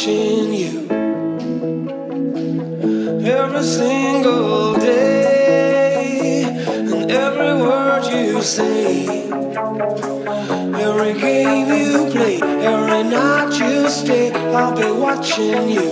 watching you every single day, and every word you say, every game you play, every night you stay, I'll be watching you.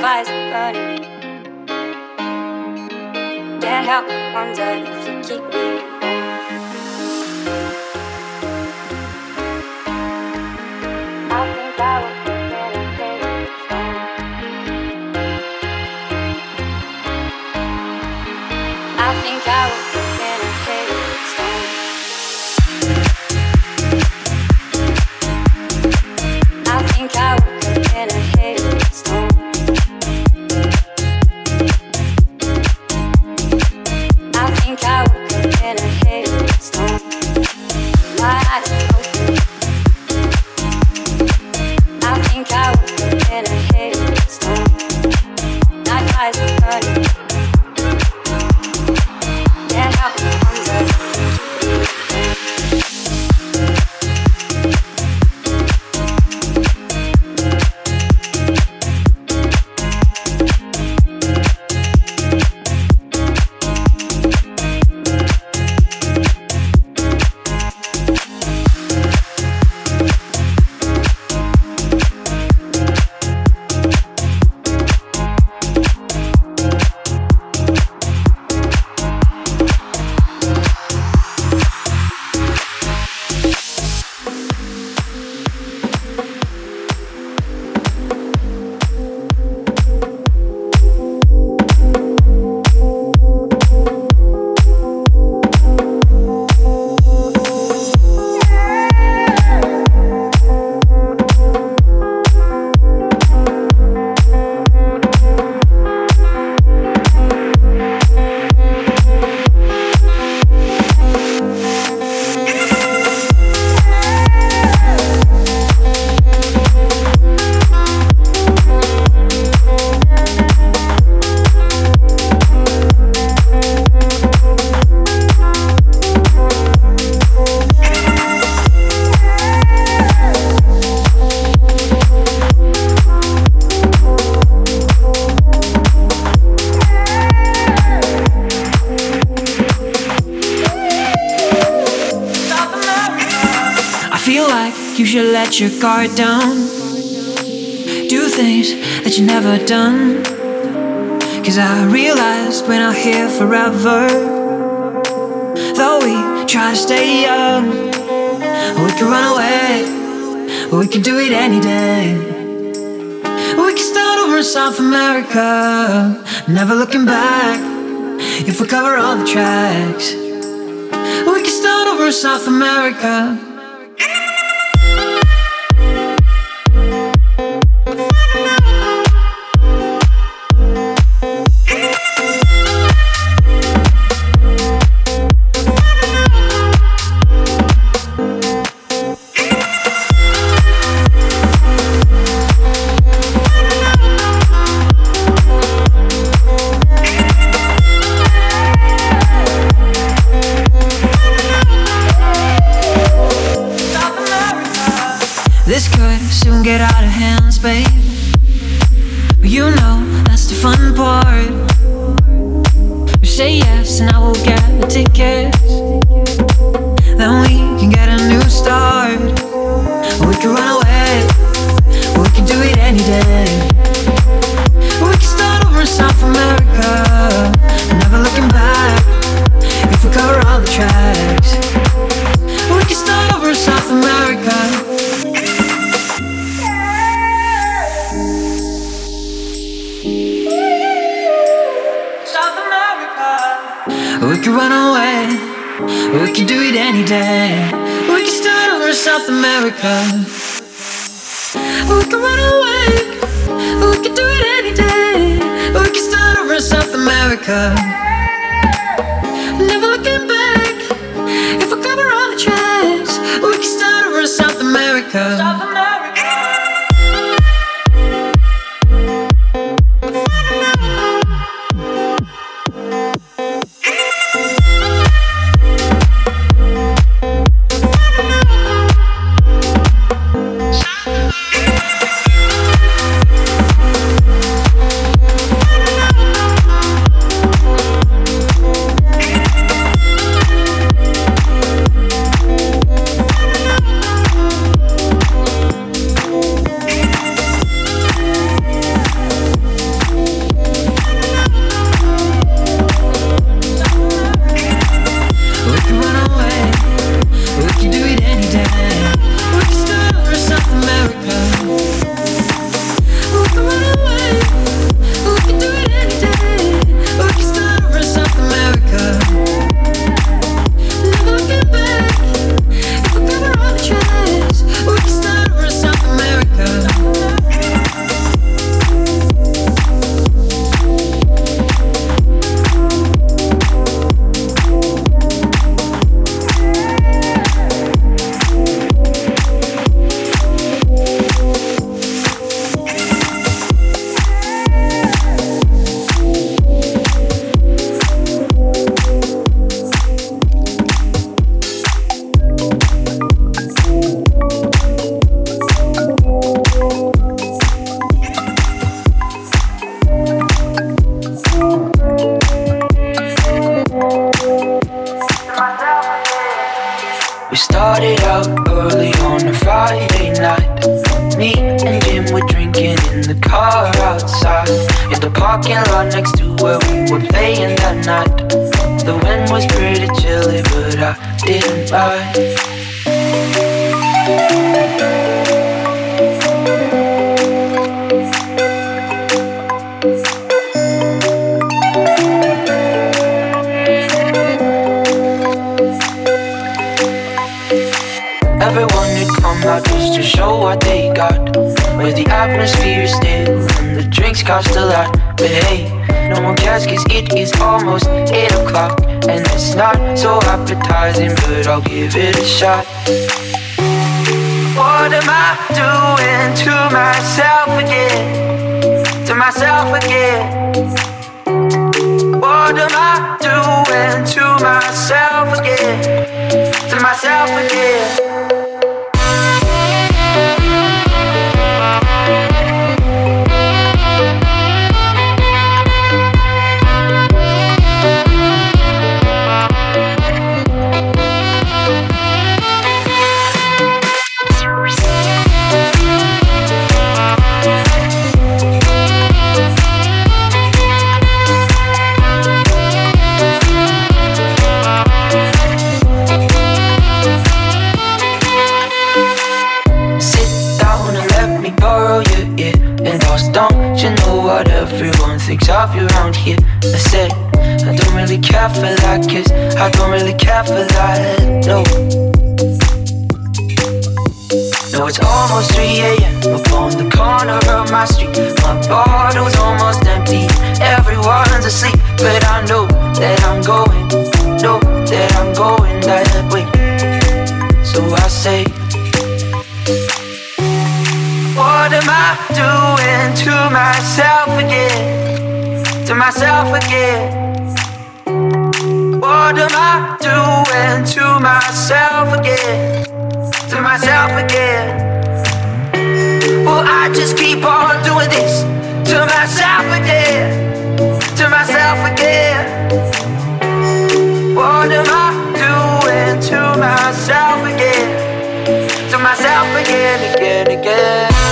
fire's burning. Can't help but wonder if you keep me. Your guard down. Do things that you never done. Cause I realized we're not here forever. Though we try to stay young, we can run away, we can do it any day. We can start over in South America, never looking back. If we cover all the tracks, we can start over in South America. the fun part. We say yes, and I will get the tickets. Then we can get a new start. day. We can start over South America. We can run away. We can do it any day. We can start over South America. Again. What am I doing to myself again? To myself again. I don't really care for that, no. No, it's almost 3 a.m. up on the corner of my street. My bottle's almost empty, everyone's asleep. But I know that I'm going, know that I'm going that way. So I say, What am I doing to myself again? to myself again. What am I doing to myself again? To myself again. Well, I just keep on doing this to myself again. To myself again. What am I doing to myself again? To myself again, again, again.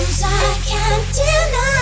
Thank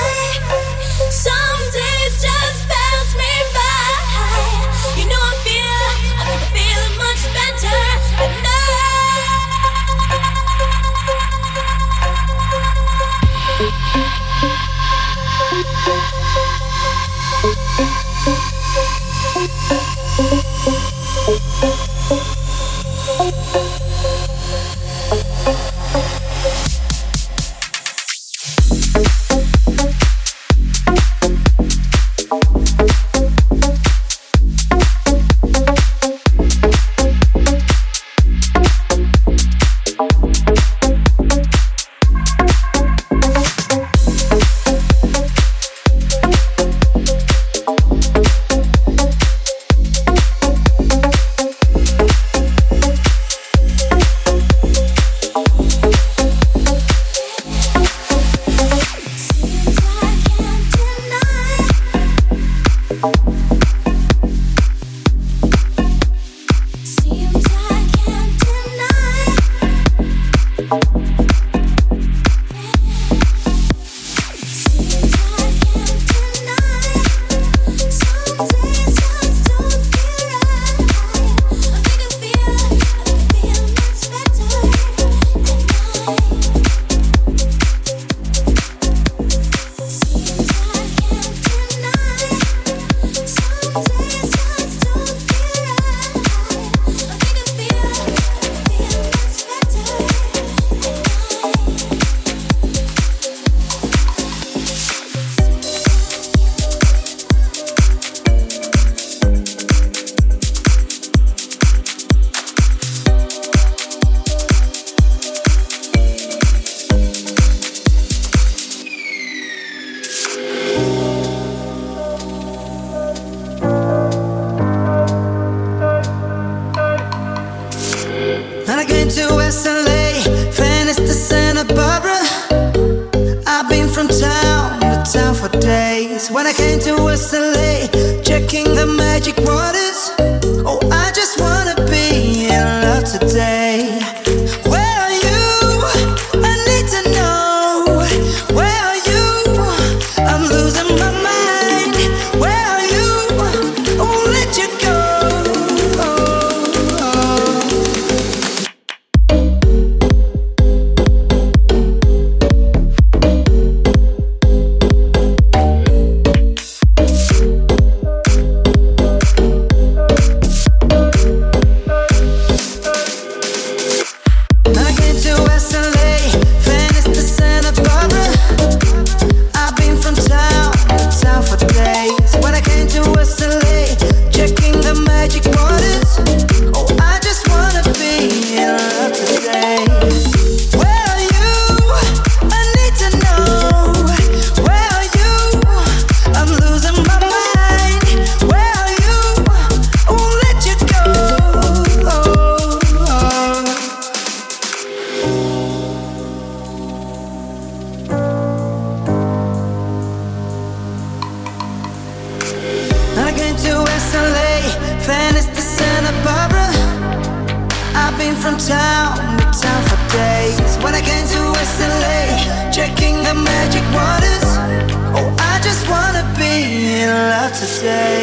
say